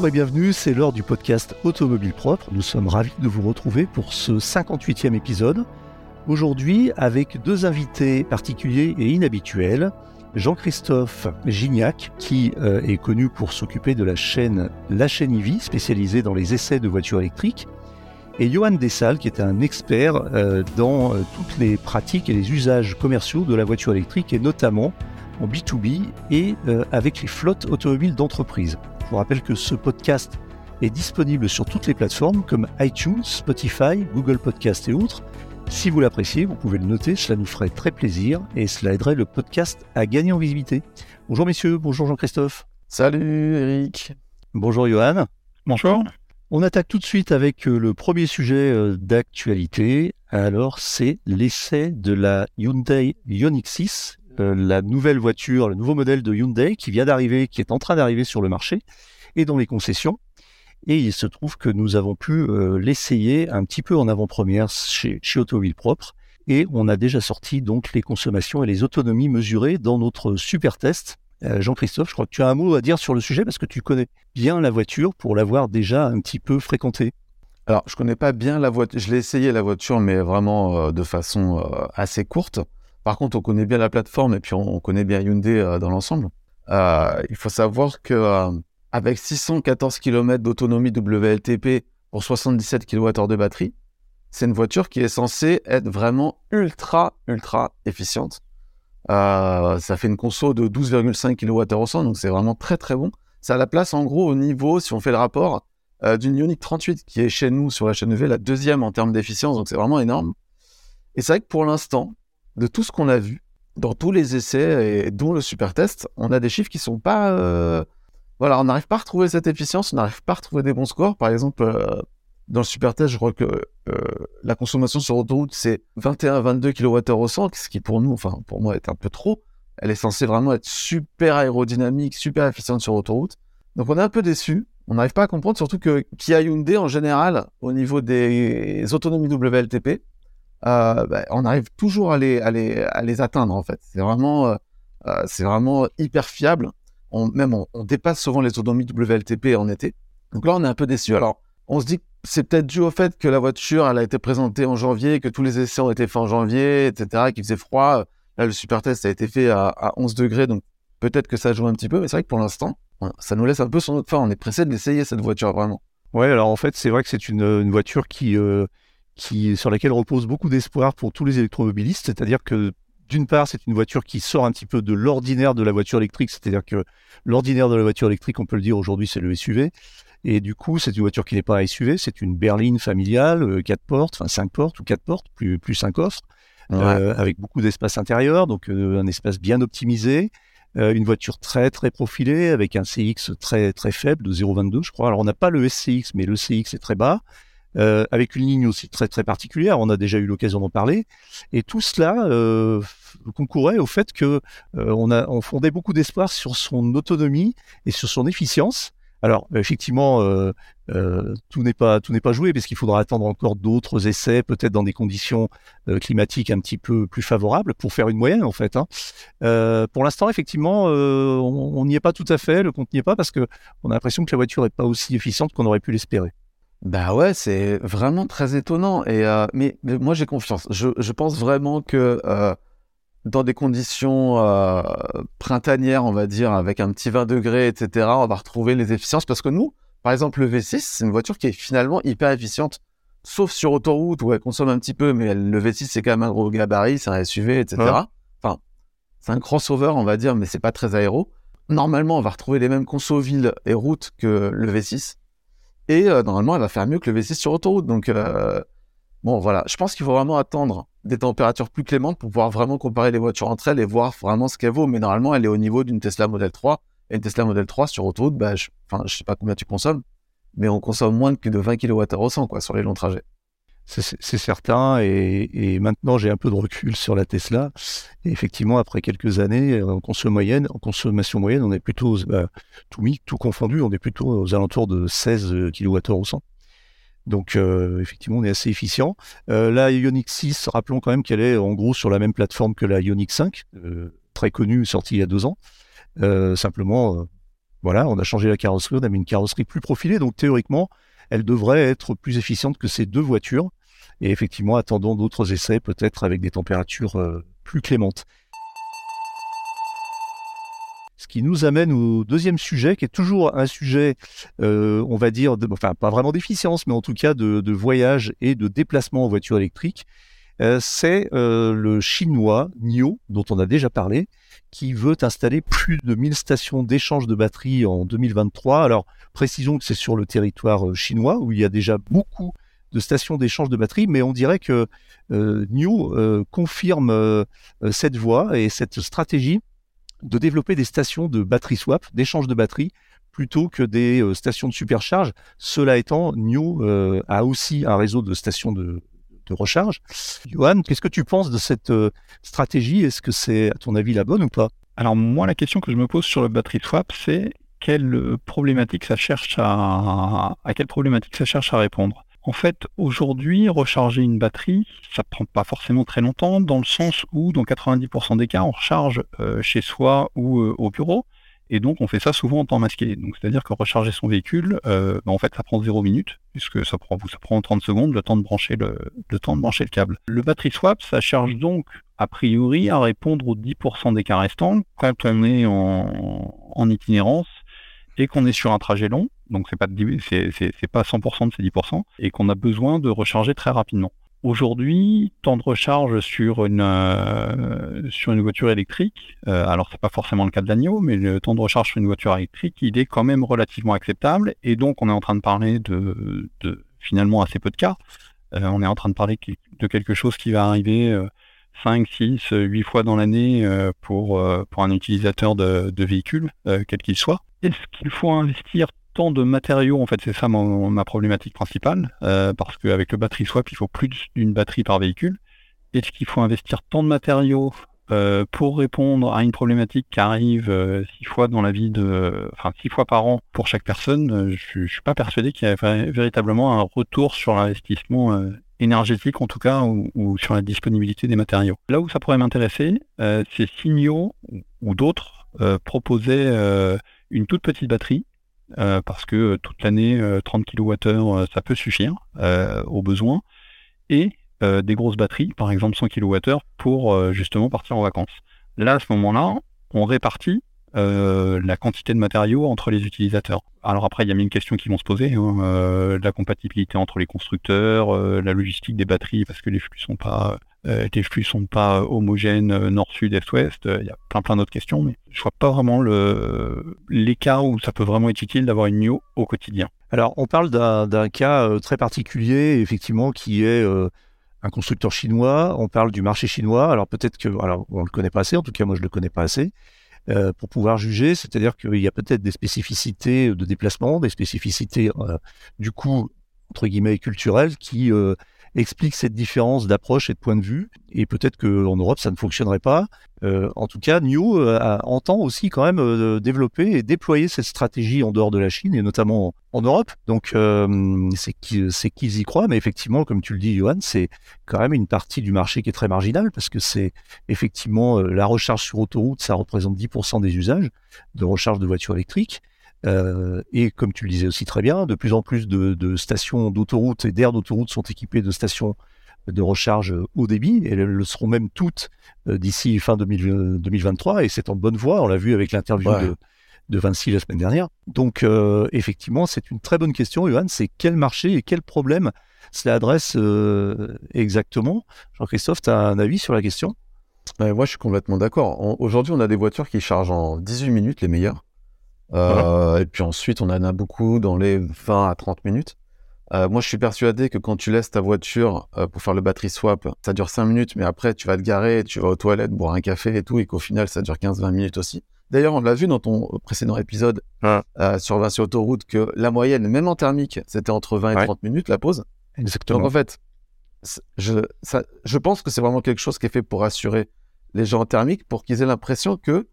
Bonjour et bienvenue, c'est l'heure du podcast Automobile Propre. Nous sommes ravis de vous retrouver pour ce 58e épisode. Aujourd'hui avec deux invités particuliers et inhabituels. Jean-Christophe Gignac, qui euh, est connu pour s'occuper de la chaîne La chaîne IV, spécialisée dans les essais de voitures électriques, et Johan Dessal, qui est un expert euh, dans euh, toutes les pratiques et les usages commerciaux de la voiture électrique, et notamment en B2B et avec les flottes automobiles d'entreprise. Je vous rappelle que ce podcast est disponible sur toutes les plateformes comme iTunes, Spotify, Google Podcast et autres. Si vous l'appréciez, vous pouvez le noter, cela nous ferait très plaisir et cela aiderait le podcast à gagner en visibilité. Bonjour messieurs, bonjour Jean-Christophe. Salut Eric. Bonjour Johan. Bonjour. On attaque tout de suite avec euh, le premier sujet euh, d'actualité. Alors c'est l'essai de la Hyundai Ioniq 6 euh, la nouvelle voiture, le nouveau modèle de Hyundai qui vient d'arriver, qui est en train d'arriver sur le marché et dans les concessions. Et il se trouve que nous avons pu euh, l'essayer un petit peu en avant-première chez, chez Automobile Propre. Et on a déjà sorti donc les consommations et les autonomies mesurées dans notre super test. Euh, Jean-Christophe, je crois que tu as un mot à dire sur le sujet parce que tu connais bien la voiture pour l'avoir déjà un petit peu fréquentée. Alors, je connais pas bien la voiture. Je l'ai essayé la voiture, mais vraiment de façon assez courte. Par contre, on connaît bien la plateforme et puis on, connaît bien Hyundai euh, dans l'ensemble. Euh, il faut savoir que euh, avec 614 km d'autonomie WLTP pour 77 kWh de batterie, c'est une voiture qui est censée être vraiment ultra, ultra efficiente. ça fait une conso de 12,5 kWh donc c'est vraiment très, très bon. Ça la place en gros au niveau, si on fait le rapport, d'une Ioniq 38 qui est chez nous sur la chaîne EV la deuxième en termes d'efficience, donc c'est vraiment énorme. Et c'est vrai que pour l'instant, de tout ce qu'on a vu dans tous les essais et dont le super test, on a des chiffres qui sont pas. Euh, voilà, on n'arrive pas à retrouver cette efficience, on n'arrive pas à retrouver des bons scores. Par exemple, euh, dans le super test, je crois que euh, la consommation sur autoroute, c'est 21-22 kWh au 100, ce qui pour nous, enfin pour moi, est un peu trop. Elle est censée vraiment être super aérodynamique, super efficiente sur autoroute. Donc on est un peu déçu. On n'arrive pas à comprendre, surtout que Kia Hyundai, en général, au niveau des autonomies WLTP, euh, bah, on arrive toujours à les, atteindre en fait. C'est vraiment, euh, euh, c'est vraiment hyper fiable. On, même on, dépasse souvent les autonomies WLTP en été. Donc là, on est un peu déçu. Alors, on se dit que c'est peut-être dû au fait que la voiture, a été présentée en janvier, que tous les essais ont été faits en janvier, etc., qu'il faisait froid. Là, le super test a été fait à, à 11 degrés, donc peut-être que ça joue un petit peu. Mais c'est vrai que pour l'instant, ça nous laisse un peu sur notre fin. On est pressé de l'essayer cette voiture vraiment. Ouais, alors en fait, c'est vrai que c'est une, voiture qui qui, sur laquelle repose beaucoup d'espoir pour tous les électromobilistes. C'est-à-dire que d'une part, c'est une voiture qui sort un petit peu de l'ordinaire de la voiture électrique. C'est-à-dire que l'ordinaire de la voiture électrique, on peut le dire aujourd'hui, c'est le SUV. Et du coup, c'est une voiture qui n'est pas un SUV, c'est une berline familiale, 4 euh, portes, enfin 5 portes ou 4 portes, plus, plus 5 coffres, euh, avec beaucoup d'espace intérieur, donc euh, un espace bien optimisé. une voiture très très profilée avec un CX très très faible de 0,22 je crois. Alors on n'a pas le SCX mais le CX est très bas. Euh, avec une ligne aussi très très particulière. On a déjà eu l'occasion d'en parler. Et tout cela euh, concourait au fait que euh, on a on fondait beaucoup d'espoir sur son autonomie et sur son efficience. Alors effectivement, euh, euh, tout n'est pas tout n'est pas joué parce qu'il faudra attendre encore d'autres essais, peut-être dans des conditions climatiques un petit peu plus favorables pour faire une moyenne en fait. Hein. pour l'instant, effectivement, on n'y est pas tout à fait, le compte n'y est pas parce que on a l'impression que la voiture n'est pas aussi efficiente qu'on aurait pu l'espérer. Bah ouais, c'est vraiment très étonnant. Et euh, mais, moi j'ai confiance. Je, je, pense vraiment que euh, dans des conditions euh, printanières, on va dire, avec un petit 20 degrés, etc., on va retrouver les efficiences. Parce que nous, par exemple, le V6, c'est une voiture qui est finalement hyper efficiente, sauf sur autoroute où elle consomme un petit peu, mais le V6 c'est quand même un gros gabarit, c'est un SUV, etc. Enfin, c'est un crossover, on va dire, mais c'est pas très aéro. Normalement, on va retrouver les mêmes consos ville et route que le V6. Et euh, normalement, elle va faire mieux que le V6 sur autoroute. Donc, euh, bon, voilà. Je pense qu'il faut vraiment attendre des températures plus clémentes pour pouvoir vraiment comparer les voitures entre elles et voir vraiment ce qu'elle vaut. Mais normalement, elle est au niveau d'une Tesla Model 3. Et une Tesla Model 3 sur autoroute, bah, je, je sais pas combien tu consommes, mais on consomme moins que de 20 kWh au 100, quoi, sur les longs trajets. C'est certain. Et, maintenant, j'ai un peu de recul sur la Tesla. Et effectivement, après quelques années, en, consommation moyenne, en consommation moyenne, on est plutôt, bah, tout mis, tout confondu, on est plutôt aux alentours de 16 kWh au 100. Donc, euh, effectivement, on est assez efficient. Euh, la Ioniq 6, rappelons quand même qu'elle est en gros sur la même plateforme que la Ioniq 5, euh, très connue, sortie il y a deux ans. simplement, Voilà, on a changé la carrosserie, on a mis une carrosserie plus profilée, donc théoriquement, elle devrait être plus efficiente que ces deux voitures. Et effectivement, attendons d'autres essais, peut-être avec des températures euh, plus clémentes. Ce qui nous amène au deuxième sujet, qui est toujours un sujet, euh, on va dire, enfin pas vraiment d'efficience, mais en tout cas de, voyage et de déplacement en voiture électrique. Euh, c'est le chinois NIO, dont on a déjà parlé, qui veut installer plus de 1000 stations d'échange de batteries en 2023. Alors, précisons que c'est sur le territoire chinois où il y a déjà beaucoup de stations d'échange de batteries, mais on dirait que euh, NIO euh, confirme euh, cette voie et cette stratégie de développer des stations de batterie swap, d'échange de batteries, plutôt que des stations de supercharge. Cela étant, NIO a aussi un réseau de stations de, recharge. Johan, qu'est-ce que tu penses de cette euh, stratégie? Est-ce que c'est, à ton avis, la bonne ou pas? Alors moi, la question que je me pose sur le battery swap, c'est quelle euh, problématique ça cherche à, à quelle problématique ça cherche à répondre? En fait, aujourd'hui, recharger une batterie, ça prend pas forcément très longtemps, dans le sens où, dans 90% des cas, on recharge euh, chez soi ou au bureau. Et donc, on fait ça souvent en temps masqué. Donc, c'est-à-dire que recharger son véhicule, euh, bah, en fait, ça prend 0 minutes, puisque ça prend, ça prend 30 secondes le temps de brancher le, le temps de brancher le câble. Le battery swap, ça charge donc, a priori, à répondre aux 10% des cas restants quand on est en, en itinérance et qu'on est sur un trajet long. Donc, c'est pas, pas 100% de ces 10%, et qu'on a besoin de recharger très rapidement. Aujourd'hui, temps de recharge sur une euh, sur une voiture électrique, euh, alors c'est pas forcément le cas de l'agneau, mais le temps de recharge sur une voiture électrique, il est quand même relativement acceptable. Et donc, on est en train de parler de, finalement assez peu de cas. Euh, on est en train de parler de quelque chose qui va arriver 5, 6, 8 fois dans l'année pour pour un utilisateur de, de véhicule, quel qu'il soit. Est-ce qu'il faut investir tant de matériaux, en fait, c'est ça ma, problématique principale, euh, parce qu'avec le battery swap, il faut plus d'une batterie par véhicule. Est-ce qu'il faut investir tant de matériaux euh, pour répondre à une problématique qui arrive euh, six fois dans la vie de, enfin six fois par an pour chaque personne? Je, ne suis pas persuadé qu'il y ait véritablement un retour sur l'investissement énergétique en tout cas ou, sur la disponibilité des matériaux. Là où ça pourrait m'intéresser, c'est Signaux ou d'autres proposaient une toute petite batterie euh, parce que euh, toute l'année, 30 euh, kWh, ça peut suffire aux besoins, et des grosses batteries, par exemple 100 kWh, pour justement partir en vacances. Là, à ce moment-là, on répartit euh, la quantité de matériaux entre les utilisateurs. Alors après, il y a mille questions qui vont se poser, hein, euh, la compatibilité entre les constructeurs, euh, la logistique des batteries, parce que les flux sont pas les flux sont pas homogènes nord-sud, est-ouest. Il y a plein plein d'autres questions, mais je vois pas vraiment le les cas où ça peut vraiment être utile d'avoir une NIO au quotidien. Alors, on parle d'un cas très particulier, effectivement, qui est un constructeur chinois. On parle du marché chinois. Alors peut-être que, alors on le connaît pas assez. En tout cas, moi je le connais pas assez. Euh, pour pouvoir juger. C'est-à-dire qu'il y a peut-être des spécificités de déplacement, des spécificités euh, du coup entre guillemets culturelles qui euh, explique cette différence d'approche et de point de vue. Et peut-être qu'en Europe, ça ne fonctionnerait pas. Euh, en tout cas, New euh, entend aussi quand même euh, développer et déployer cette stratégie en dehors de la Chine et notamment en Europe. Donc, c'est qu'ils y croient. Mais effectivement, comme tu le dis, Johan, c'est quand même une partie du marché qui est très marginale parce que c'est effectivement la recharge sur autoroute, ça représente 10% des usages de recharge de voitures électriques. Euh, et comme tu le disais aussi très bien, de plus en plus de, stations d'autoroute et d'aires d'autoroute sont équipées de stations de recharge haut débit, et elles le seront même toutes euh, d'ici fin 2023, et c'est en bonne voie, on l'a vu avec l'interview de, de Vinci la semaine dernière. Donc euh, effectivement, c'est une très bonne question, Johan, c'est quel marché et quel problème cela adresse exactement? Jean-Christophe, tu as un avis sur la question? Moi, je suis complètement d'accord. Aujourd'hui, on a des voitures qui chargent en 18 minutes, les meilleures. Euh, et puis ensuite, on en a beaucoup dans les 20 à 30 minutes. Euh, moi, je suis persuadé que quand tu laisses ta voiture euh, pour faire le battery swap, ça dure 5 minutes, mais après, tu vas te garer, tu vas aux toilettes, boire un café et tout, et qu'au final, ça dure 15-20 minutes aussi. D'ailleurs, on l'a vu dans ton précédent épisode sur Vinci Autoroute que la moyenne, même en thermique, c'était entre 20 et 30 minutes la pause. Exactement. Donc en fait, je, ça, je pense que c'est vraiment quelque chose qui est fait pour assurer les gens en thermique pour qu'ils aient l'impression que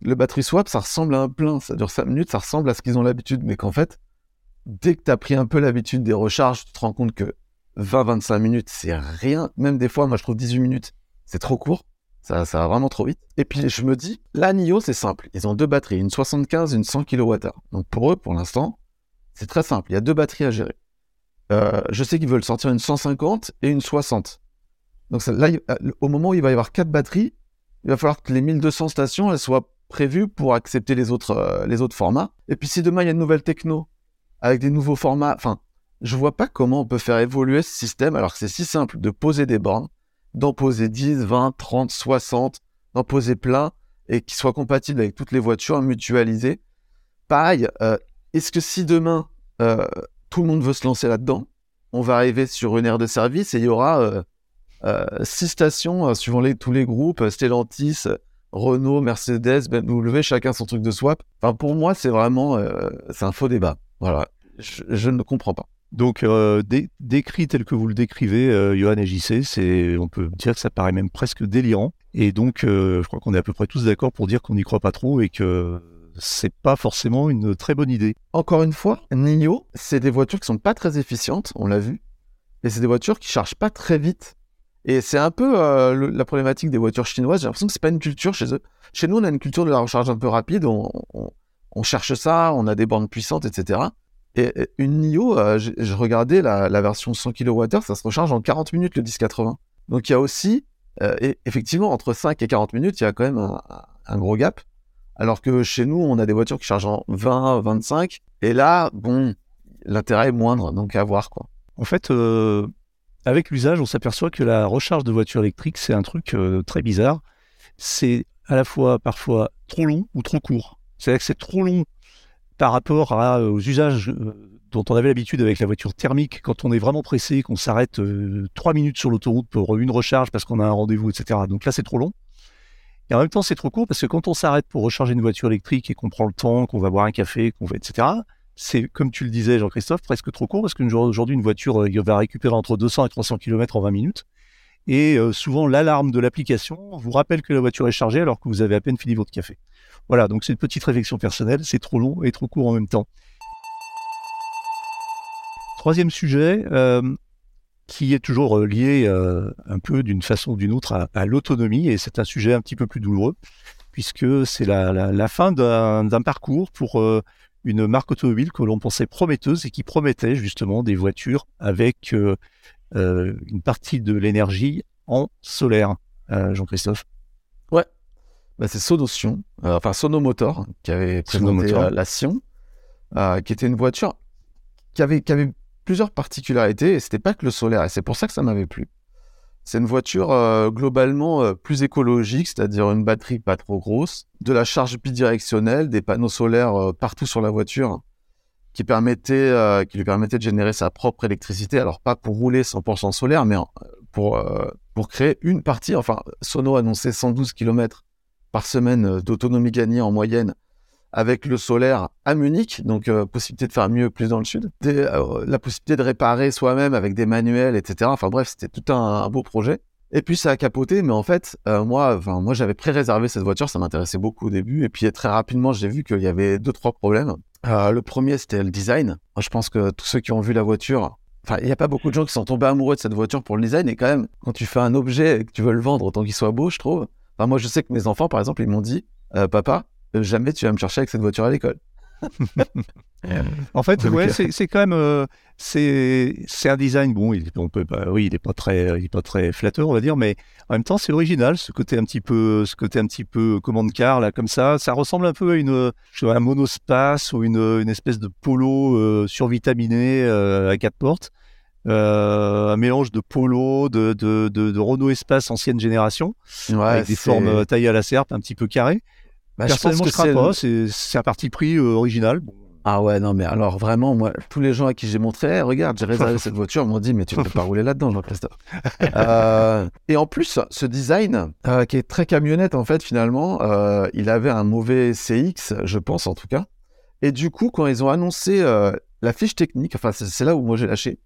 le battery swap, ça ressemble à un plein, ça dure 5 minutes, ça ressemble à ce qu'ils ont l'habitude, mais qu'en fait, dès que tu as pris un peu l'habitude des recharges, tu te rends compte que 20-25 minutes, c'est rien. Même des fois, moi, je trouve 18 minutes, c'est trop court. Ça, va vraiment trop vite. Et puis je me dis, la NIO, c'est simple. Ils ont deux batteries, une 75 et une 100 kWh. Donc pour eux, pour l'instant, c'est très simple. Il y a deux batteries à gérer. Euh, je sais qu'ils veulent sortir une 150 et une 60. Donc là, au moment où il va y avoir quatre batteries, il va falloir que les 1200 stations elles soient prévues pour accepter les autres, euh, les autres formats. Et puis si demain il y a une nouvelle techno avec des nouveaux formats, enfin, je vois pas comment on peut faire évoluer ce système alors que c'est si simple de poser des bornes, d'en poser 10, 20, 30, 60, d'en poser plein et qui soient compatibles avec toutes les voitures mutualisées. Pareil, euh, est-ce que si demain euh, tout le monde veut se lancer là-dedans, on va arriver sur une aire de service et il y aura six stations suivant les, tous les groupes, Stellantis, Renault, Mercedes, BMW, chacun son truc de swap. Enfin, pour moi, c'est vraiment, c'est un faux débat. Voilà, je, je ne comprends pas. Donc, euh, décrit tel que vous le décrivez, euh, Johan et JC, c'est, on peut dire que ça paraît même presque délirant. Et donc, euh, je crois qu'on est à peu près tous d'accord pour dire qu'on n'y croit pas trop et que c'est pas forcément une très bonne idée. Encore une fois, NIO, c'est des voitures qui sont pas très efficientes, on l'a vu, et c'est des voitures qui chargent pas très vite. Et c'est un peu la problématique des voitures chinoises. J'ai l'impression que c'est pas une culture chez eux. Chez nous, on a une culture de la recharge un peu rapide. On, cherche ça, on a des bornes puissantes, etc. Et une NIO, euh, je, regardais la, version 100 kWh, ça se recharge en 40 minutes le 1080. Donc il y a aussi, euh, effectivement, entre 5 et 40 minutes, il y a quand même un, gros gap. Alors que chez nous, on a des voitures qui chargent en 20, 25. Et là, bon, l'intérêt est moindre, donc à voir quoi. En fait, euh, avec l'usage, on s'aperçoit que la recharge de voitures électriques, c'est un truc très bizarre. C'est à la fois parfois trop long ou trop court. C'est-à-dire que c'est trop long par rapport euh, aux usages euh, dont on avait l'habitude avec la voiture thermique, quand on est vraiment pressé, qu'on s'arrête euh, trois minutes sur l'autoroute pour une recharge parce qu'on a un rendez-vous, etc. Donc là, c'est trop long. Et en même temps, c'est trop court parce que quand on s'arrête pour recharger une voiture électrique et qu'on prend le temps, qu'on va boire un café, qu'on va, etc., c'est, comme tu le disais, Jean-Christophe, presque trop court parce qu'aujourd'hui, une voiture va récupérer entre 200 et 300 km en 20 minutes. Et souvent, l'alarme de l'application vous rappelle que la voiture est chargée alors que vous avez à peine fini votre café. Voilà, donc c'est une petite réflexion personnelle, c'est trop long et trop court en même temps. Troisième sujet, euh, qui est toujours euh, lié euh, un peu d'une façon ou d'une autre à, l'autonomie, et c'est un sujet un petit peu plus douloureux, puisque c'est la, fin d'un parcours pour une marque automobile que l'on pensait prometteuse et qui promettait justement des voitures avec une partie de l'énergie en solaire. Jean-Christophe? Ouais, bah, c'est Sonotion, euh, enfin Sonomotor, qui avait présenté euh, la Sion, euh, qui était une voiture qui avait, qui avait plusieurs particularités, et c'était pas que le solaire, et c'est pour ça que ça m'avait plu. C'est une voiture globalement plus écologique, c'est-à-dire une batterie pas trop grosse, de la charge bidirectionnelle, des panneaux solaires partout sur la voiture, qui, lui permettait de générer sa propre électricité. Alors pas pour rouler 100% solaire, mais pour, pour créer une partie. Enfin, Sono annonçait 112 km par semaine euh, d'autonomie gagnée en moyenne avec le solaire à Munich, donc euh, possibilité de faire mieux plus dans le sud, euh, la possibilité de réparer soi-même avec des manuels, etc. Enfin bref, c'était tout un, beau projet. Et puis ça a capoté, mais en fait, moi, enfin moi j'avais pré-réservé cette voiture, ça m'intéressait beaucoup au début, et puis très rapidement j'ai vu qu'il y avait deux trois problèmes. le premier c'était le design. Moi, je pense que tous ceux qui ont vu la voiture, enfin il n'y a pas beaucoup de gens qui sont tombés amoureux de cette voiture pour le design, et quand même quand tu fais un objet et que tu veux le vendre autant qu'il soit beau, je trouve, moi, je sais que mes enfants, par exemple, ils m'ont dit euh, Papa, euh, jamais tu vas me chercher avec cette voiture à l'école. en fait, ouais, c'est quand même euh, c'est un design bon. Il, on peut pas, oui, il est pas très, il est pas très flatteur, on va dire, mais en même temps, c'est original. Ce côté un petit peu, ce côté un petit peu commande car là, comme ça, ça ressemble un peu à une, un monospace ou une, une espèce de polo survitaminé à quatre portes. Euh, un mélange de Polo, de, de, de, Renault Espace ancienne génération, avec des formes euh, taillées à la serpe, un petit peu carrées. Bah, Personnellement, je, ne pas, c'est un parti pris euh, original. Ah ouais, non, mais alors vraiment, moi, tous les gens à qui j'ai montré, regarde, j'ai réservé cette voiture, m'ont dit, mais tu ne peux pas rouler là-dedans, Jean-Christophe. et en plus, ce design, qui est très camionnette, en fait, finalement, il avait un mauvais CX, je pense, en tout cas. Et du coup, quand ils ont annoncé la fiche technique, enfin, c'est là où moi j'ai lâché,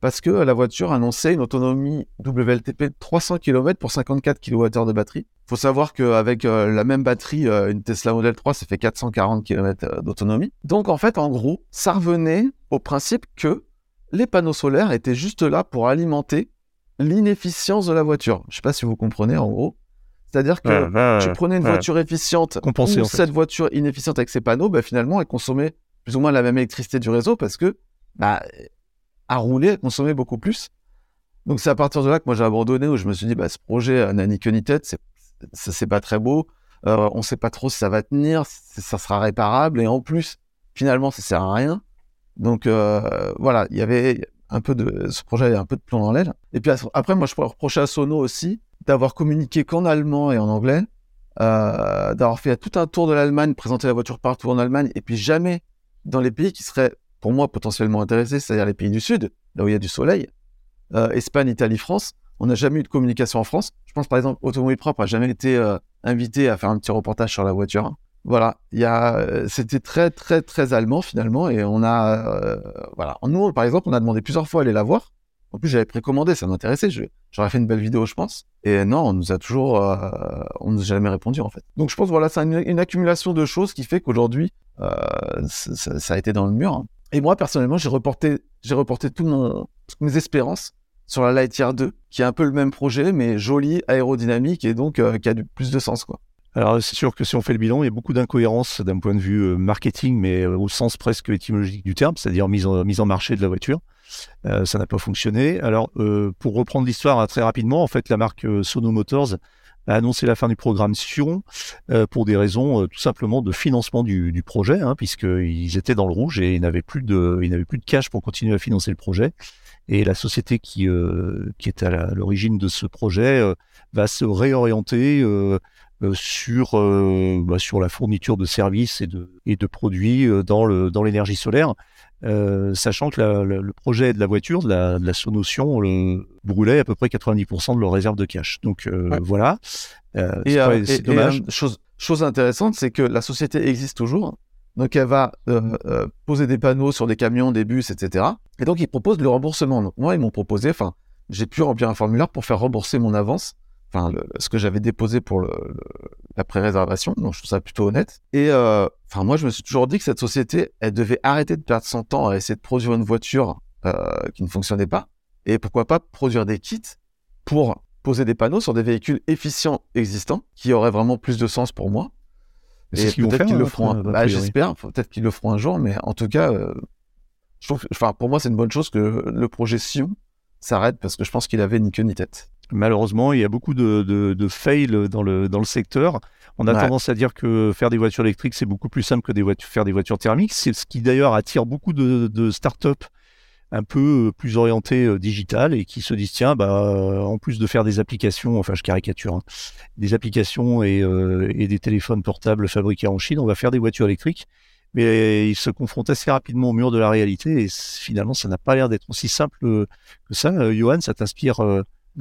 parce que la voiture annonçait une autonomie WLTP de 300 km pour 54 kWh de batterie. Il faut savoir qu'avec euh, la même batterie, euh, une Tesla Model 3, ça fait 440 km euh, d'autonomie. Donc en fait, en gros, ça revenait au principe que les panneaux solaires étaient juste là pour alimenter l'inefficience de la voiture. Je ne sais pas si vous comprenez en gros. C'est-à-dire que tu prenais une voiture efficiente Compensée, ou en fait. cette voiture inefficiente avec ses panneaux, bah, finalement, elle consommait plus ou moins la même électricité du réseau parce que bah, à rouler, elle consommait beaucoup plus. Donc c'est à partir de là que moi j'ai abandonné, où je me suis dit, bah, ce projet euh, n'a ni queue ni tête, c'est, ça, c'est pas très beau, euh, on sait pas trop si ça va tenir, si ça sera réparable, et en plus, finalement, ça sert à rien. Donc euh, voilà, il y avait un peu de ce projet avait un peu de plomb dans l'aile. Et puis après, moi, je pourrais reprocher à Sono aussi d'avoir communiqué qu'en allemand et en anglais, d'avoir fait tout un tour de l'Allemagne, présenter la voiture partout en Allemagne, et puis jamais dans les pays qui seraient, pour moi, potentiellement intéressés, c'est-à-dire les pays du Sud, là où il y a du soleil, euh, Espagne, Italie, France. On n'a jamais eu de communication en France. Je pense par exemple, Automobile Propre a jamais été euh, invité à faire un petit reportage sur la voiture. Voilà, il y a, euh, c'était très très très allemand finalement, et on a, euh, voilà, nous par exemple, on a demandé plusieurs fois à aller la voir. En plus, j'avais précommandé, ça m'intéressait. J'aurais fait une belle vidéo, je pense. Et non, on nous a toujours, euh, on nous a jamais répondu en fait. Donc je pense voilà, c'est une, accumulation de choses qui fait qu'aujourd'hui, ça, a été dans le mur. Et moi personnellement, j'ai reporté, j'ai reporté toutes mes espérances sur la Lightyear 2, qui est un peu le même projet, mais joli, aérodynamique et donc euh, qui a du, plus de sens. Alors c'est sûr que si on fait le bilan, il y a beaucoup d'incohérences d'un point de vue euh, marketing, mais euh, au sens presque étymologique du terme, c'est-à-dire mise en, mise en marché de la voiture. Ça n'a pas fonctionné. Alors pour reprendre l'histoire hein, très rapidement, en fait la marque Sono Motors a annoncé la fin du programme Sion euh, pour des raisons euh, tout simplement de financement du, du projet, hein, puisqu'ils étaient dans le rouge et ils n'avaient plus de, ils n'avaient plus de cash pour continuer à financer le projet. Et la société qui, euh, qui est à l'origine de ce projet euh, va se réorienter euh, euh, sur, bah, sur la fourniture de services et de, et de produits dans le dans l'énergie solaire, euh, sachant que la- la- le projet de la voiture, de la, de la Sonotion, le, brûlait à peu près 90% de leur réserve de cash. Donc euh, Ouais. voilà, Euh, Et, c'est euh, pas- et- c'est et, dommage. chose, chose intéressante, c'est que la société existe toujours. Donc elle va poser des panneaux sur des camions, des bus, etc. Et donc ils proposent le remboursement. Donc moi, ils m'ont proposé, enfin, j'ai pu remplir un formulaire pour faire rembourser mon avance, enfin, le- ce que j'avais déposé pour le, le- la pré-réservation. Donc je trouve ça plutôt honnête. Et enfin, moi, je me suis toujours dit que cette société, elle devait arrêter de perdre son temps à essayer de produire une voiture euh, qui ne fonctionnait pas. Et pourquoi pas produire des kits pour poser des panneaux sur des véhicules efficients existants, qui auraient vraiment plus de sens pour moi. Et ce peut-être qu'ils le hein, feront. un- Bah. J'espère. Peut-être qu'ils le feront un jour, mais en tout cas, euh, je trouve, que- enfin, pour moi, c'est une bonne chose que le projet Sion s'arrête parce que je pense qu'il avait ni queue ni tête. Malheureusement, il y a beaucoup de, de, de fails dans le, dans le secteur. On a Ouais. tendance à dire que faire des voitures électriques, c'est beaucoup plus simple que des voitures, faire des voitures thermiques. C'est ce qui d'ailleurs attire beaucoup de, de startups un peu euh, plus orientées euh, digitales et qui se disent tiens, bah, euh, en plus de faire des applications, enfin je caricature, hein, des applications et, euh, et des téléphones portables fabriqués en Chine, on va faire des voitures électriques. Mais ils se confrontent assez rapidement au mur de la réalité et finalement, ça n'a pas l'air d'être aussi simple euh, que ça. Euh, Johan, ça t'inspire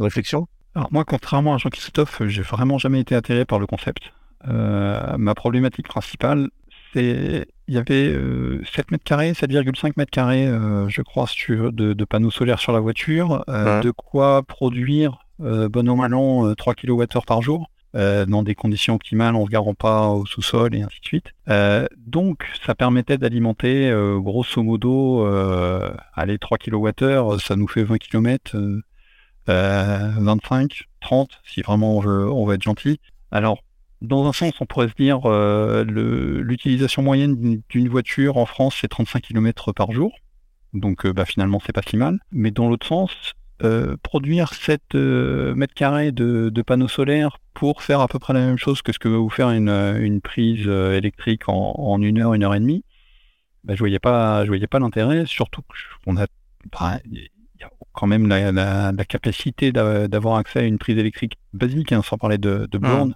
réflexion? Alors moi, contrairement à Jean-Christophe, j'ai vraiment jamais été attiré par le concept. Euh, ma problématique principale, c'est il y avait euh, 7 mètres carrés, 7,5 mètres carrés, euh, je crois, si tu veux, de, de panneaux solaires sur la voiture, euh, Ouais. de quoi produire bon an mal an euh, 3 kWh par jour. euh, dans des conditions optimales, en se garant pas au sous-sol et ainsi de suite. Euh, donc, ça permettait d'alimenter euh, grosso modo, allez, 3 kWh, ça nous fait 20 km, euh, 25, 30, si vraiment on veut, on veut être gentil. Alors, dans un sens, on pourrait se dire euh, l'utilisation moyenne d'une- voiture en France, c'est 35 km par jour. Donc, euh, bah, finalement, c'est pas si mal. Mais dans l'autre sens, euh, produire 7 euh, mètres carrés de, de panneaux solaires pour faire à peu près la même chose que ce que va vous faire une, euh, une prise euh, électrique en, en une heure, une heure et demie, bah, je voyais pas, voyais pas l'intérêt. Surtout qu'on a, bah, il y a quand même la, la, la capacité d'a- d'avoir accès à une prise électrique basique, hein, sans parler de, de bornes.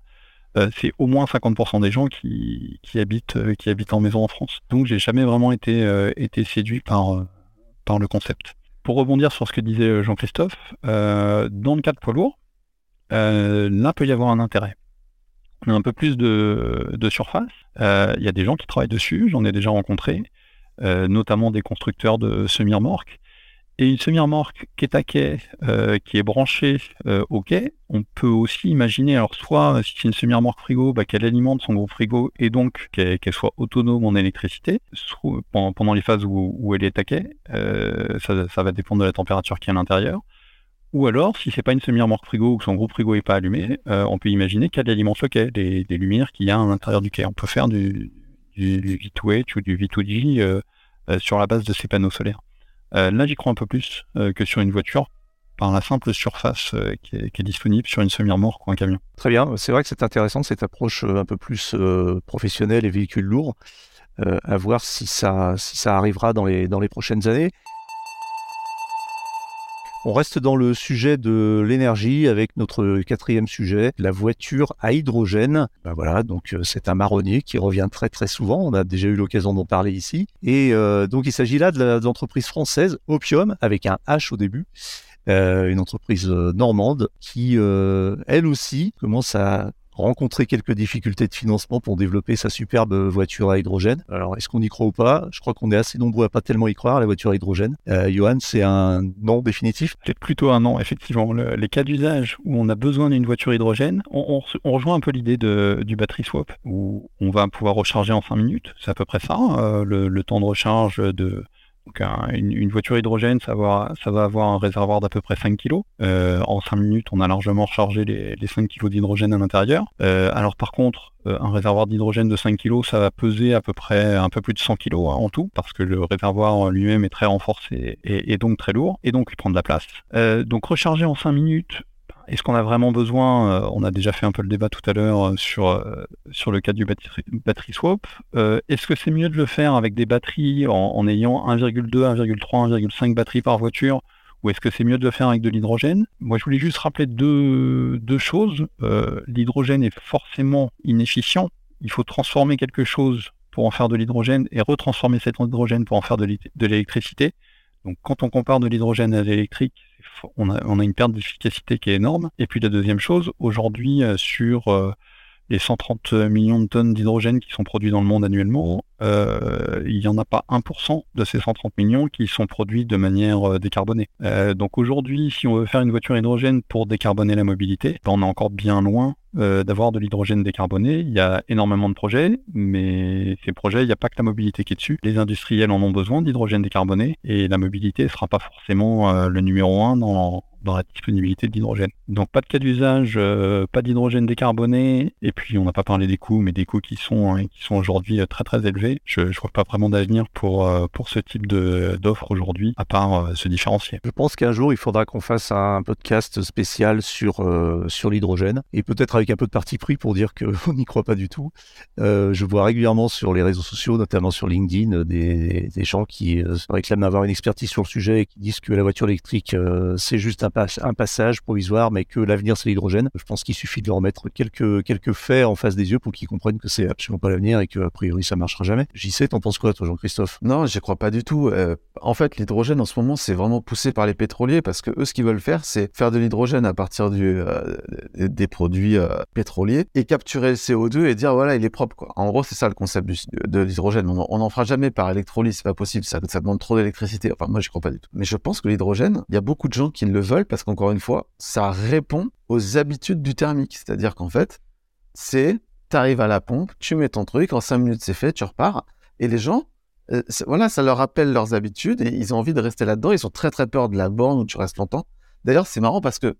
Euh, c'est au moins 50% des gens qui, qui habitent euh, qui habitent en maison en France. Donc j'ai jamais vraiment été euh, été séduit par par le concept. Pour rebondir sur ce que disait Jean-Christophe, dans le cas de poids lourd, là peut y avoir un intérêt. On a un peu plus de, de surface. Il y a des gens qui travaillent dessus, j'en ai déjà rencontré, notamment des constructeurs de semi-remorques. Et une semi-remorque qui est à quai, euh, qui est branchée euh, au quai, on peut aussi imaginer, alors soit euh, si c'est une semi-remorque frigo, bah, qu'elle alimente son gros frigo et donc qu'elle soit autonome en électricité pendant, les phases où, où elle est à quai, euh, ça, ça va dépendre de la température qui est à l'intérieur, Ou alors, si c'est pas une semi-remorque frigo ou que son groupe frigo est pas allumé, on peut imaginer qu'elle alimente le quai, des, des, lumières qu'il y a à l'intérieur du quai. On peut faire du, du, V2H ou du V2G sur la base de ces panneaux solaires. Là, j'y crois un peu plus que sur une voiture par la simple surface euh, qui est, disponible sur une semi-remorque ou un camion. Très bien, c'est vrai que c'est intéressant cette approche euh, un peu plus euh, professionnelle et véhicules lourds. à voir si ça, si ça arrivera dans les, dans les prochaines années. On reste dans le sujet de l'énergie avec notre quatrième sujet, la voiture à hydrogène. Ben voilà, donc c'est un marronnier qui revient très très souvent. On a déjà eu l'occasion d'en parler ici. Et donc il s'agit là de l'entreprise française Opium avec un H au début, euh, une entreprise euh, normande qui, euh, elle aussi, commence à rencontrer quelques difficultés de financement pour développer sa superbe voiture à hydrogène. Alors, est-ce qu'on y croit ou pas? Je crois qu'on est assez nombreux à pas tellement y croire, la voiture à hydrogène. Euh, Johan, c'est un non définitif? C'est plutôt un non, effectivement. les cas d'usage où on a besoin d'une voiture hydrogène, on, rejoint un peu l'idée du battery swap, où on va pouvoir recharger en 5 minutes. C'est à peu près ça, le, temps de recharge de donc une, voiture hydrogène, ça va, ça va avoir un réservoir d'à peu près 5 kg. Euh, en 5 minutes, on a largement rechargé les, 5 kg d'hydrogène à l'intérieur. Euh, alors par contre, euh, un réservoir d'hydrogène de 5 kg, ça va peser à peu près un peu plus de 100 kg hein, en tout, parce que le réservoir lui-même est très renforcé et, et, donc très lourd, et donc il prend de la place. donc recharger en 5 minutes, est-ce qu'on a vraiment besoin euh, On a déjà fait un peu le débat tout à l'heure euh, sur, euh, sur le cas du battery, swap. Est-ce que c'est mieux de le faire avec des batteries en, ayant 1,2, 1,3, 1,5 batteries par voiture ou est-ce que c'est mieux de le faire avec de l'hydrogène? Moi, je voulais juste rappeler deux, deux choses. l'hydrogène est forcément inefficient. Il faut transformer quelque chose pour en faire de l'hydrogène et retransformer cet hydrogène pour en faire de l'électricité. Donc, quand on compare de l'hydrogène à l'électrique, on a, une perte d'efficacité qui est énorme. Et puis la deuxième chose, aujourd'hui, euh, sur euh, les 130 millions de tonnes d'hydrogène qui sont produits dans le monde annuellement, euh, il n'y en a pas 1% de ces 130 millions qui sont produits de manière décarbonée. donc aujourd'hui, si on veut faire une voiture hydrogène pour décarboner la mobilité, ben, on est encore bien loin d'avoir de l'hydrogène décarboné. Il y a énormément de projets, mais ces projets, il n'y a pas que la mobilité qui est dessus. Les industriels en ont besoin d'hydrogène décarboné et la mobilité ne sera pas forcément le numéro un dans, dans la disponibilité d'hydrogène. Donc pas de cas d'usage, euh, pas d'hydrogène décarboné, et puis on n'a pas parlé des coûts, mais des coûts qui sont hein, qui sont aujourd'hui euh, très très élevés. Je ne vois pas vraiment d'avenir pour euh, pour ce type de d'offre aujourd'hui, à part se différencier. Je pense qu'un jour il faudra qu'on fasse un podcast spécial sur sur l'hydrogène, et peut-être avec un peu de parti pris pour dire qu'on n'y croit pas du tout. je vois régulièrement sur les réseaux sociaux, notamment sur LinkedIn, des, des gens qui réclament avoir une expertise sur le sujet et qui disent que la voiture électrique c'est juste un un, passage provisoire, mais que l'avenir c'est l'hydrogène. Je pense qu'il suffit de leur mettre quelques, faits en face des yeux pour qu'ils comprennent que c'est absolument pas l'avenir et que priori ça marchera jamais. J'y sais, t'en penses quoi toi Jean-Christophe? Non, j'y crois pas du tout. Euh, en fait, l'hydrogène en ce moment c'est vraiment poussé par les pétroliers parce que eux ce qu'ils veulent faire c'est faire de l'hydrogène à partir euh, des produits euh, pétroliers et capturer le CO2 et dire voilà il est propre. En gros c'est ça le concept de l'hydrogène. On n'en fera jamais par électrolyse, c'est pas possible, ça, demande trop d'électricité. Enfin moi j'y crois pas du tout. Mais je pense que l'hydrogène, il y a beaucoup de gens qui le veulent parce qu'encore une fois, ça répond aux habitudes du thermique. C'est-à-dire qu'en fait, c'est, tu arrives à la pompe, tu mets ton truc, en 5 minutes c'est fait, tu repars. Et les gens, euh, voilà, ça leur rappelle leurs habitudes et ils ont envie de rester là-dedans. Ils ont très très peur de la borne où tu restes longtemps. D'ailleurs, c'est marrant parce que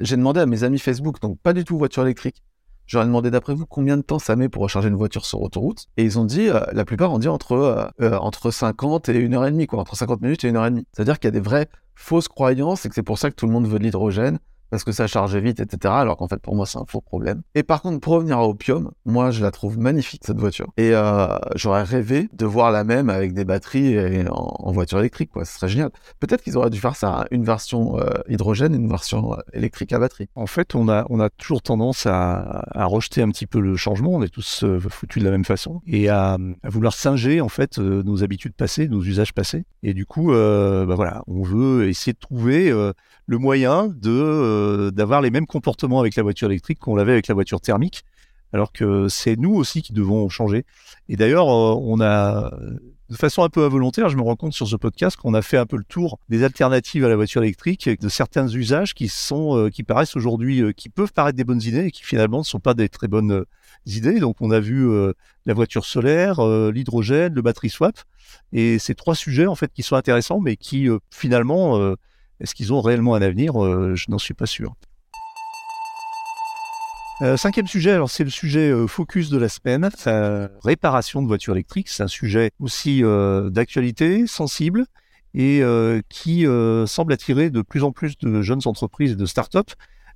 j'ai demandé à mes amis Facebook, donc pas du tout voiture électrique, J'aurais demandé d'après vous combien de temps ça met pour recharger une voiture sur autoroute? Et ils ont dit, euh, la plupart ont dit entre, euh, entre 50 et 1 heure et demie, quoi. Entre 50 minutes et 1 heure et demie. C'est-à-dire qu'il y a des vraies fausses croyances et que c'est pour ça que tout le monde veut de l'hydrogène parce que ça charge vite, etc. Alors qu'en fait, pour moi, c'est un faux problème. Et par contre, pour revenir à Opium, moi, je la trouve magnifique, cette voiture. Et euh, j'aurais rêvé de voir la même avec des batteries et en, voiture électrique, quoi. Ce serait génial. Peut-être qu'ils auraient dû faire ça, une version euh, hydrogène et une version euh, électrique à batterie. En fait, on a, on a toujours tendance à, à rejeter un petit peu le changement. On est tous foutus de la même façon. Et à, vouloir singer, en fait, nos habitudes passées, nos usages passés. Et du coup, bah voilà, on veut essayer de trouver le moyen de euh, d'avoir les mêmes comportements avec la voiture électrique qu'on l'avait avec la voiture thermique, alors que c'est nous aussi qui devons changer. Et d'ailleurs, euh, on a de façon un peu involontaire, je me rends compte sur ce podcast qu'on a fait un peu le tour des alternatives à la voiture électrique, de certains usages qui sont, euh, qui paraissent aujourd'hui, qui peuvent paraître des bonnes idées et qui finalement ne sont pas des très bonnes idées. Donc, on a vu la voiture solaire, l'hydrogène, le battery swap, et ces trois sujets en fait qui sont intéressants, mais qui finalement Est-ce qu'ils ont réellement un avenir Je n'en suis pas sûr. Euh, cinquième sujet, alors c'est le sujet euh, focus de la semaine, la réparation de voitures électriques. C'est un sujet aussi euh, d'actualité, sensible et qui semble attirer de plus en plus de jeunes entreprises et de start-up.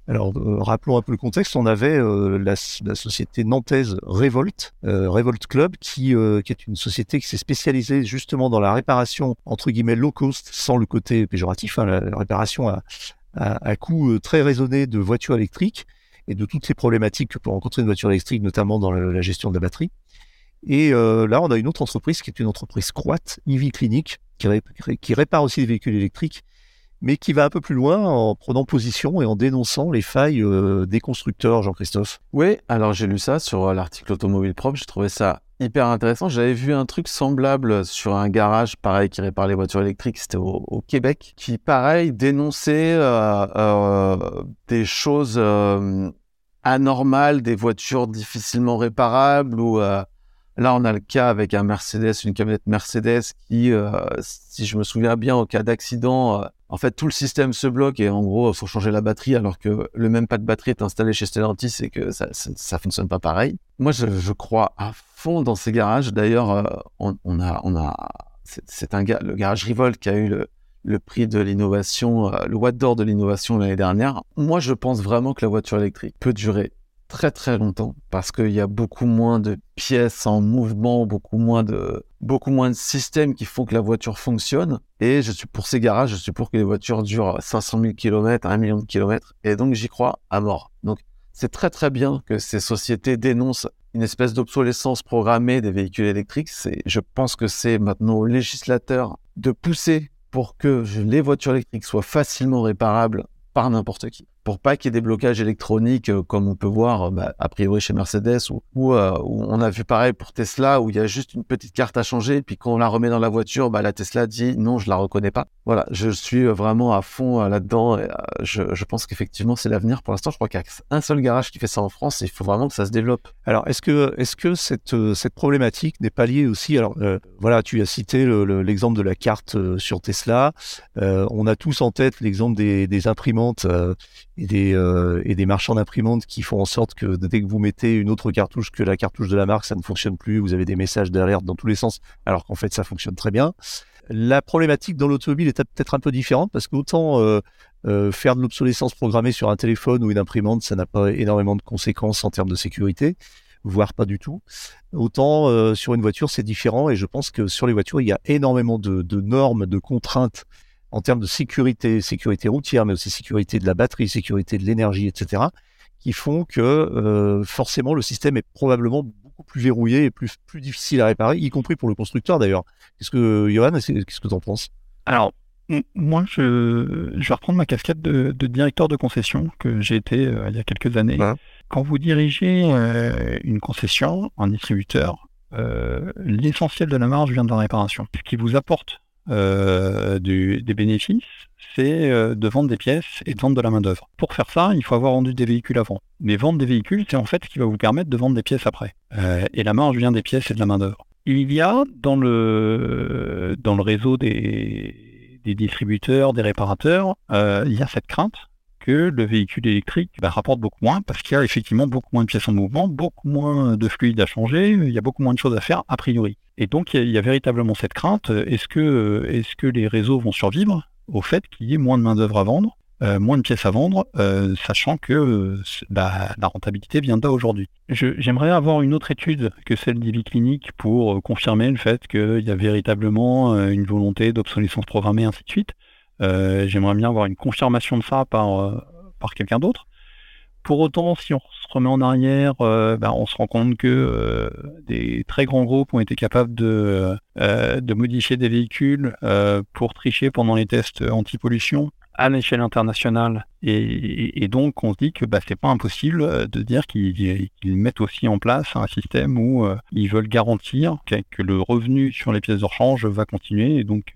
Alors rappelons un peu le contexte. On avait la, la, société nantaise Revolt, Revolt Club, qui, qui est une société qui s'est spécialisée justement dans la réparation entre guillemets low cost, sans le côté péjoratif, hein, la, réparation à, à, à coût très raisonné de voitures électriques et de toutes les problématiques que peut rencontrer une voiture électrique, notamment dans la gestion de la batterie. Et euh, là, on a une autre entreprise qui est une entreprise croate, EV Clinic, qui, qui, répare aussi des véhicules électriques, mais qui va un peu plus loin en prenant position et en dénonçant les failles euh, des constructeurs, Jean-Christophe. Oui, alors j'ai lu ça sur l'article Automobile Propre, j'ai trouvé ça hyper intéressant. J'avais vu un truc semblable sur un garage, pareil, qui répare les voitures électriques, c'était au, Québec, qui, pareil, dénonçait euh, euh, des choses euh, anormales, des voitures difficilement réparables, ou là, on a le cas avec un Mercedes, une camionnette Mercedes qui, si je me souviens bien, au cas d'accident, en fait, tout le système se bloque et en gros, il faut changer la batterie alors que le même pas de batterie est installé chez Stellantis et que ça, ça, fonctionne pas pareil. Moi, je, je, crois à fond dans ces garages. D'ailleurs, euh, on, on, a, on a, c'est un le garage Revolt qui a eu le, le prix de l'innovation, euh, le Watt d'or de l'innovation l'année dernière. Moi, je pense vraiment que la voiture électrique peut durer très très longtemps parce qu'il y a beaucoup moins de pièces en mouvement, beaucoup moins de beaucoup moins de systèmes qui font que la voiture fonctionne. Et je suis pour ces garages, je suis pour que les voitures durent 500 000 km, 1 million de kilomètres. Et donc j'y crois à mort. Donc c'est très très bien que ces sociétés dénoncent une espèce d'obsolescence programmée des véhicules électriques. C'est, je pense que c'est maintenant au législateur de pousser pour que les voitures électriques soient facilement réparables par n'importe qui pour pas qu'il y ait des blocages électroniques euh, comme on peut voir euh, bah, a priori chez Mercedes ou, euh, où, on a vu pareil pour Tesla où il y a juste une petite carte à changer puis quand on la remet dans la voiture bah, la Tesla dit non je la reconnais pas voilà je suis vraiment à fond là-dedans je, pense qu'effectivement c'est l'avenir. Pour l'instant je crois qu'il y a un seul garage qui fait ça en France et il faut vraiment que ça se développe. Alors est-ce que est-ce que cette cette problématique pas liée aussi alors voilà tu as cité l'exemple de la carte sur Tesla. On a tous en tête l'exemple des, des imprimantes et des, euh, et des marchands d'imprimantes qui font en sorte que dès que vous mettez une autre cartouche que la cartouche de la marque, ça ne fonctionne plus. Vous avez des messages d'alerte dans tous les sens, alors qu'en fait, ça fonctionne très bien. La problématique dans l'automobile est peut-être un peu différente parce qu'autant euh, euh, faire de l'obsolescence programmée sur un téléphone ou une imprimante, ça n'a pas énormément de conséquences en termes de sécurité, voire pas du tout. Autant euh, sur une voiture, c'est différent et je pense que sur les voitures, il y a énormément de, de normes, de contraintes en termes de sécurité, sécurité routière, mais aussi sécurité de la batterie, sécurité de l'énergie, etc., qui font que euh, forcément le système est probablement beaucoup plus verrouillé et plus, plus difficile à réparer, y compris pour le constructeur d'ailleurs. Qu'est-ce que, Johan, qu'est-ce que tu en penses? Alors, moi, je, je, vais reprendre ma casquette de, de directeur de concession que j'ai été euh, il y a quelques années. Quand vous dirigez euh, une concession, un distributeur, l'essentiel de la marge vient de la réparation. Ce qui vous apporte euh, des bénéfices, c'est euh, de vendre des pièces et de vendre de la main-d'œuvre. Pour faire ça, il faut avoir vendu des véhicules avant. Mais vendre des véhicules, c'est en fait ce qui va vous permettre de vendre des pièces après. Euh, et la marge vient des pièces et de la main-d'œuvre. Il y a dans le, dans le réseau des distributeurs, des réparateurs, il y a cette crainte que le véhicule électrique bah, rapporte beaucoup moins parce qu'il y a effectivement beaucoup moins de pièces en mouvement, beaucoup moins de fluides à changer, il y a beaucoup moins de choses à faire a priori. Et donc il y a, véritablement cette crainte, est-ce que, est que les réseaux vont survivre au fait qu'il y ait moins de main-d'œuvre à vendre, euh, moins de pièces à vendre, euh, sachant que bah, la rentabilité vient là aujourd'hui? J'aimerais avoir une autre étude que celle d'Ivy Clinique pour confirmer le fait qu'il y a véritablement euh, une volonté d'obsolescence programmée, ainsi de suite. Euh, j'aimerais bien avoir une confirmation de ça par, euh, par quelqu'un d'autre. Pour autant, si on se remet en arrière, euh, ben, on se rend compte que des très grands groupes ont été capables de, de modifier des véhicules pour tricher pendant les tests anti-pollution à l'échelle internationale. Et, donc, on se dit que bah, c'est pas impossible de dire qu'ils mettent aussi en place un système où ils veulent garantir que, le revenu sur les pièces de rechange va continuer. Et donc,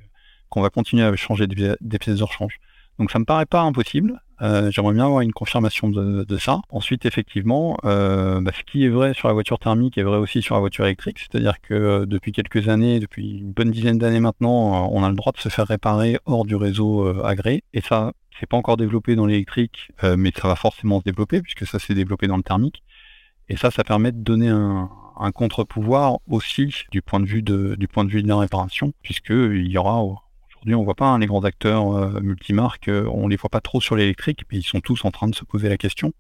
qu'on va continuer à changer des, pièces de rechange. Donc ça me paraît pas impossible. Euh, J'aimerais bien avoir une confirmation de, ça. Ensuite, effectivement, euh, bah, ce qui est vrai sur la voiture thermique est vrai aussi sur la voiture électrique. C'est-à-dire que euh, depuis quelques années, depuis une bonne dizaine d'années maintenant, on a le droit de se faire réparer hors du réseau agréé. Et ça, c'est pas encore développé dans l'électrique, mais ça va forcément se développer puisque ça s'est développé dans le thermique. Et ça, ça permet de donner un, contre-pouvoir aussi du point de vue de, du point de vue de la réparation, puisque il y aura aujourd'hui on voit pas hein, les grands acteurs euh, multimarques, euh, on les voit pas trop sur l'électrique, mais ils sont tous en train de se poser la question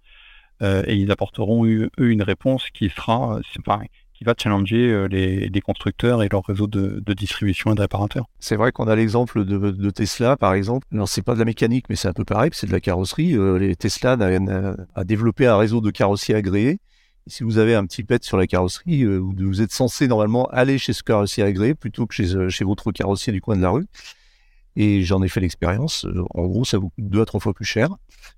euh, et ils apporteront eux une réponse qui sera, euh, qui va challenger les, constructeurs et leur réseau de, distribution et de réparateurs. C'est vrai qu'on a l'exemple de, Tesla, par exemple. Alors, c'est pas de la mécanique, mais c'est un peu pareil, c'est de la carrosserie. Les Tesla a, développé un réseau de carrossiers agréés. Si vous avez un petit pet sur la carrosserie, vous êtes censé normalement aller chez ce carrossier agréé plutôt que chez votre carrossier du coin de la rue. Et j'en ai fait l'expérience. Euh, En gros, ça vous coûte deux à trois fois plus cher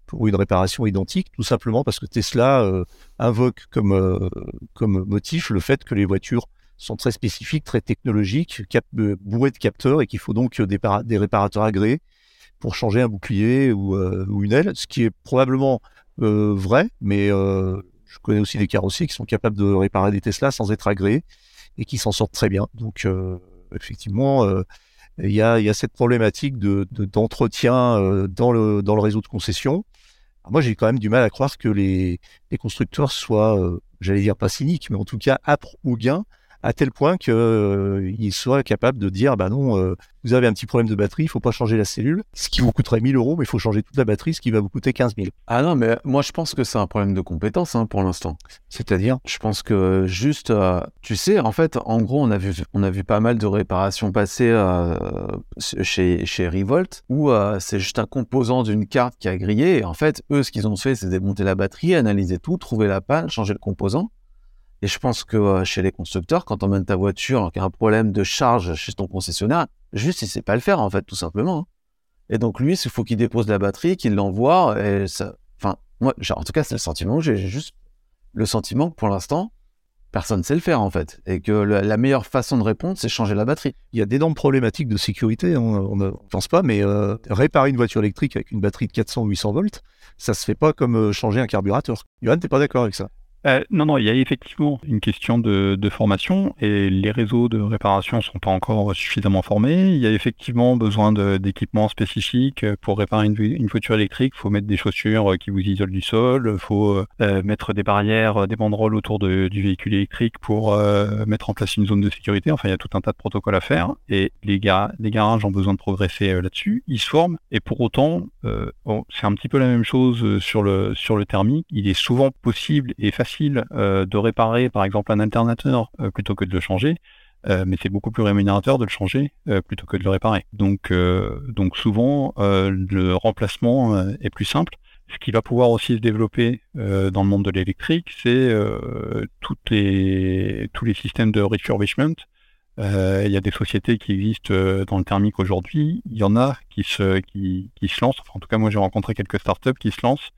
pour une réparation identique, tout simplement parce que Tesla euh, invoque comme, euh, comme motif le fait que les voitures sont très spécifiques, très technologiques, cap bourrées de capteurs et qu'il faut donc des, para- des réparateurs agréés pour changer un bouclier ou, ou une aile, ce qui est probablement vrai, mais je connais aussi des carrossiers qui sont capables de réparer des Tesla sans être agréés et qui s'en sortent très bien. Donc effectivement, il y, a, il y a cette problématique de, de- d'entretien euh, dans, le, dans le réseau de concession. Alors moi, j'ai quand même du mal à croire que les, les constructeurs soient, euh, j'allais dire pas cyniques, mais en tout cas âpres au gain, à tel point qu'ils soient capables de dire, bah non, euh, vous avez un petit problème de batterie, il faut pas changer la cellule, ce qui vous coûterait 1000 euros, mais il faut changer toute la batterie, ce qui va vous coûter 15 000. Ah non, mais moi je pense que c'est un problème de compétence hein, pour l'instant. C'est-à-dire, Je pense que juste, euh, tu sais, en fait, en gros, on a vu, on a vu pas mal de réparations passer euh, chez, chez Revolt où euh, c'est juste un composant d'une carte qui a grillé. Et en fait, eux, ce qu'ils ont fait, c'est démonter la batterie, analyser tout, trouver la panne, changer le composant. Et je pense que euh, chez les constructeurs, quand on emmènes ta voiture, qu'il a un problème de charge chez ton concessionnaire, juste, il sait pas le faire, en fait, tout simplement. hein. Et donc, lui, il faut qu'il dépose la batterie, qu'il l'envoie, enfin, moi, en tout cas, c'est le sentiment que j'ai, j'ai juste le sentiment que pour l'instant, personne ne sait le faire en fait, et que la meilleure façon de répondre, c'est changer la batterie. il y a d'énormes problématiques de sécurité, hein, on ne pense pas, mais euh, réparer une voiture électrique avec une batterie de 400 ou 800 volts, ça se fait pas comme euh, changer un carburateur. Johan, t'es pas d'accord avec ça? Euh, non, non, il y a effectivement une question de, de formation et les réseaux de réparation sont pas encore suffisamment formés. Il y a effectivement besoin d'équipements spécifiques pour réparer une, voiture électrique. Il faut mettre des chaussures qui vous isolent du sol, il faut euh, mettre des barrières, des banderoles autour du véhicule électrique pour euh, mettre en place une zone de sécurité. Enfin, il y a tout un tas de protocoles à faire et les, ga- les garages ont besoin de progresser euh, là-dessus. Ils se forment et pour autant, euh, bon, c'est un petit peu la même chose euh, sur le, sur le thermique. Il est souvent possible et facile euh, de réparer par exemple un alternateur euh, plutôt que de le changer, euh, mais c'est beaucoup plus rémunérateur de le changer plutôt que de le réparer. Donc, donc souvent le remplacement est plus simple. Ce qui va pouvoir aussi se développer dans le monde de l'électrique, c'est toutes les, tous les systèmes de refurbishment. Il y a des sociétés qui existent dans le thermique aujourd'hui. Il y en a qui se, qui, qui se lancent. En tout cas, moi, j'ai rencontré quelques startups qui se lancent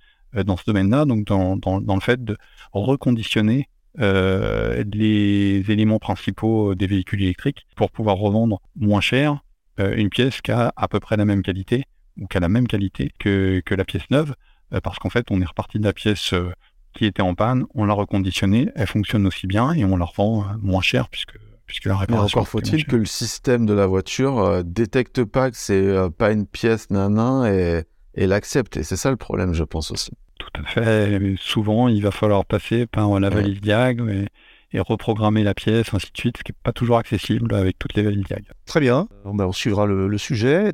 dans ce domaine-là, donc dans, dans, dans le fait de reconditionner euh, les éléments principaux des véhicules électriques pour pouvoir revendre moins cher euh, une pièce qui a à peu près la même qualité ou qui a la même qualité que, que la pièce neuve, euh, parce qu'en fait, on est reparti de la pièce euh, qui était en panne, on l'a reconditionnée, elle fonctionne aussi bien et on la revend euh, moins cher puisque puisque la Mais réparation. encore coûte moins faut-il que le système de la voiture euh, détecte pas que c'est euh, pas une pièce nanan et, et l'accepte. Et c'est ça le problème, je pense aussi. Tout à fait. Souvent, il va falloir passer par la valise Diag et, et reprogrammer la pièce, ainsi de suite, ce qui n'est pas toujours accessible avec toutes les valises Diag. Très bien, on, on suivra le, le sujet.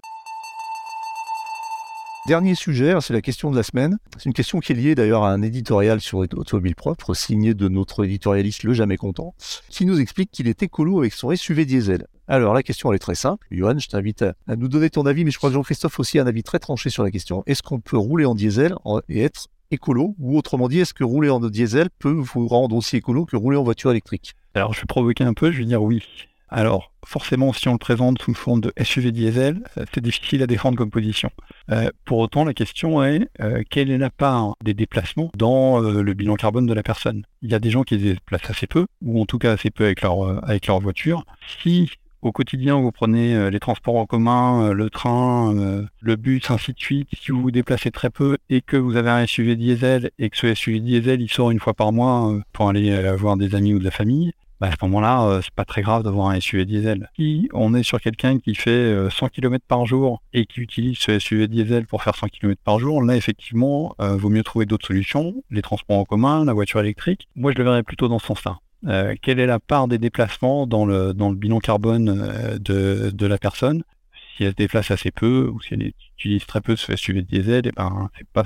Dernier sujet, c'est la question de la semaine. C'est une question qui est liée d'ailleurs à un éditorial sur Automobile Propre, signé de notre éditorialiste Le Jamais Content, qui nous explique qu'il est écolo avec son SUV diesel. Alors la question elle est très simple. Johan, je t'invite à, nous donner ton avis, mais je crois que Jean-Christophe aussi a un avis très tranché sur la question. Est-ce qu'on peut rouler en diesel et être écolo? Ou autrement dit, est-ce que rouler en diesel peut vous rendre aussi écolo que rouler en voiture électrique? Alors, je vais provoquer un peu, je vais dire oui. Alors, forcément, si on le présente sous forme de SUV diesel, euh, c'est difficile à défendre comme position. Euh, pour autant, la question est euh, quelle est la part des déplacements dans le bilan carbone de la personne? Il y a des gens qui se déplacent assez peu, ou en tout cas assez peu avec leur, avec leur voiture. Si au quotidien, vous prenez euh, les transports en commun, euh, le train, euh, le bus, ainsi de suite. Si vous vous déplacez très peu et que vous avez un SUV diesel et que ce SUV diesel il sort une fois par mois pour aller voir des amis ou de la famille, bah, à ce moment-là, c'est pas très grave d'avoir un SUV diesel. Si on est sur quelqu'un qui fait 100 km par jour et qui utilise ce SUV diesel pour faire 100 km par jour, là effectivement, vaut mieux trouver d'autres solutions, les transports en commun, la voiture électrique. Moi, je le verrais plutôt dans ce sens-là. Euh, quelle est la part des déplacements dans le, dans le bilan carbone euh, de, de la personne? Si elle se déplace assez peu ou si elle utilise très peu ce SUV diesel, et eh ben c'est pas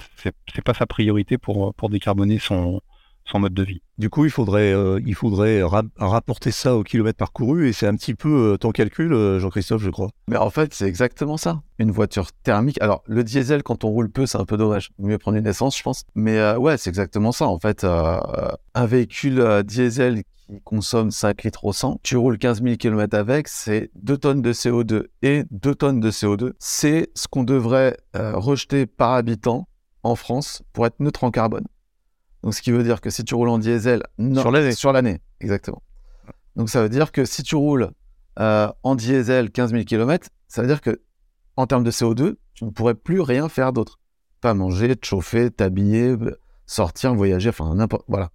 pas sa priorité pour pour décarboner son son mode de vie. Du coup, il faudrait, euh, il faudrait rapporter ça au kilomètre parcouru et c'est un petit peu euh, ton calcul, euh, Jean-Christophe, je crois. Mais en fait, c'est exactement ça. Une voiture thermique. Alors, le diesel, quand on roule peu, c'est un peu dommage. Il mieux prendre une essence, je pense. Mais ouais, c'est exactement ça. En fait, un véhicule diesel qui consomme 5 litres au 100, tu roules 15 000 km avec, c'est 2 tonnes de CO2 et 2 tonnes de CO2. C'est ce qu'on devrait rejeter par habitant en France pour être neutre en carbone. Donc, ce qui veut dire que si tu roules en diesel, sur l'année. Sur l'année, exactement. Donc, ça veut dire que si tu roules euh, en diesel 15 000 km, ça veut dire que en termes de CO2, tu ne pourrais plus rien faire d'autre. Pas manger, te chauffer, t'habiller, sortir, voyager, enfin n'importe. Voilà.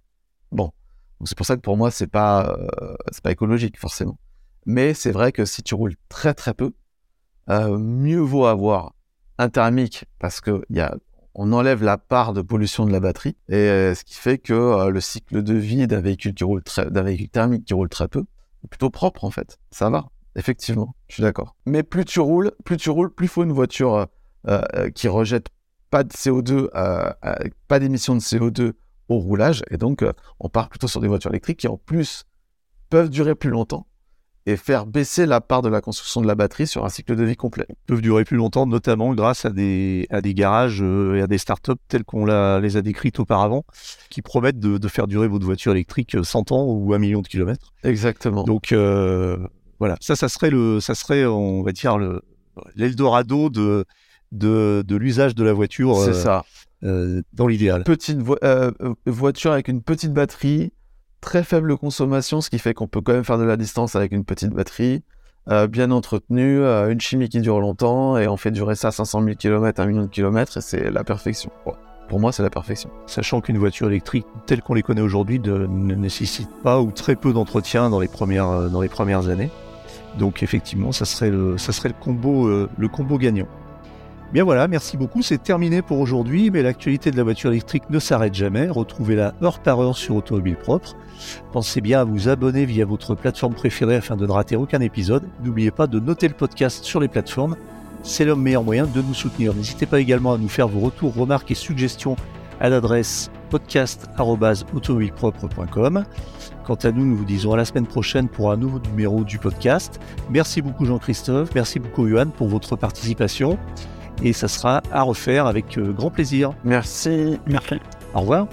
Bon. Donc, c'est pour ça que pour moi, c'est pas, euh, c'est pas écologique, forcément. Mais c'est vrai que si tu roules très très peu, euh, mieux vaut avoir un thermique parce qu'il y a on enlève la part de pollution de la batterie et euh, ce qui fait que euh, le cycle de vie d'un véhicule thermique qui roule très peu est plutôt propre en fait. Ça va, effectivement, je suis d'accord. Mais plus tu roules, plus tu roules, plus faut une voiture euh, qui rejette pas de CO2, pas d'émissions de CO2 au roulage et donc on part plutôt sur des voitures électriques qui en plus peuvent durer plus longtemps et faire baisser la part de la construction de la batterie sur un cycle de vie complet. Ils peuvent durer plus longtemps, notamment grâce à des, à des garages euh, et à des startups tels qu'on les a décrites auparavant, qui promettent de, faire durer votre voiture électrique 100 ans ou un million de kilomètres. Exactement. Donc euh, voilà, ça, ça serait le, ça serait, on va dire le l'Eldorado de de, de l'usage de la voiture. C'est ça. Euh, dans l'idéal. Petite voiture avec une petite batterie, très faible consommation, ce qui fait qu'on peut quand même faire de la distance avec une petite batterie, euh, bien entretenue, euh, une chimie qui dure longtemps, et on fait durer ça 500 000 km, 1 million de kilomètres, et c'est la perfection. Pour moi, c'est la perfection. Sachant qu'une voiture électrique telle qu'on les connaît aujourd'hui ne nécessite pas ou très peu d'entretien dans les premières euh, années. Donc effectivement, ça serait le combo gagnant. Bien voilà, merci beaucoup. C'est terminé pour aujourd'hui, mais l'actualité de la voiture électrique ne s'arrête jamais. Retrouvez-la heure par heure sur Automobile Propre. Pensez bien à vous abonner via votre plateforme préférée afin de ne rater aucun épisode. N'oubliez pas de noter le podcast sur les plateformes. C'est le meilleur moyen de nous soutenir. N'hésitez pas également à nous faire vos retours, remarques et suggestions à l'adresse podcast.automobilepropre.com. Quant à nous, nous vous disons à la semaine prochaine pour un nouveau numéro du podcast. Merci beaucoup Jean-Christophe, merci beaucoup Johan pour votre participation et ça sera à refaire avec euh, grand plaisir. Merci. Merci. Au revoir.